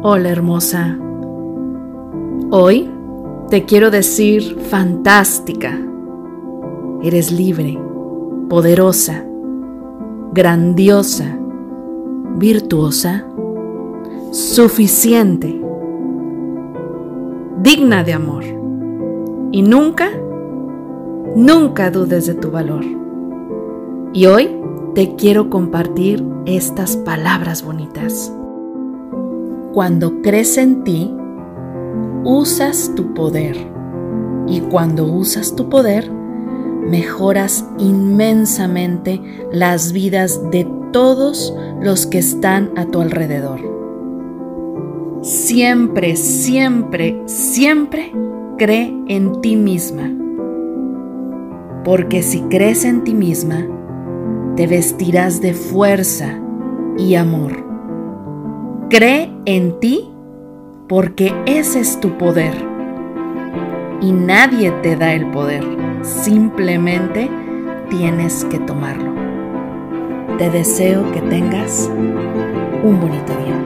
Hola hermosa. Hoy te quiero decir fantástica. Eres libre, poderosa, grandiosa, virtuosa, suficiente, digna de amor. Y nunca, nunca dudes de tu valor. Y hoy te quiero compartir estas palabras bonitas. Cuando crees en ti, usas tu poder. Y cuando usas tu poder, mejoras inmensamente las vidas de todos los que están a tu alrededor. Siempre, siempre, siempre cree en ti misma. Porque si crees en ti misma, te vestirás de fuerza y amor. Cree en ti porque ese es tu poder. Y nadie te da el poder, simplemente tienes que tomarlo. Te deseo que tengas un bonito día.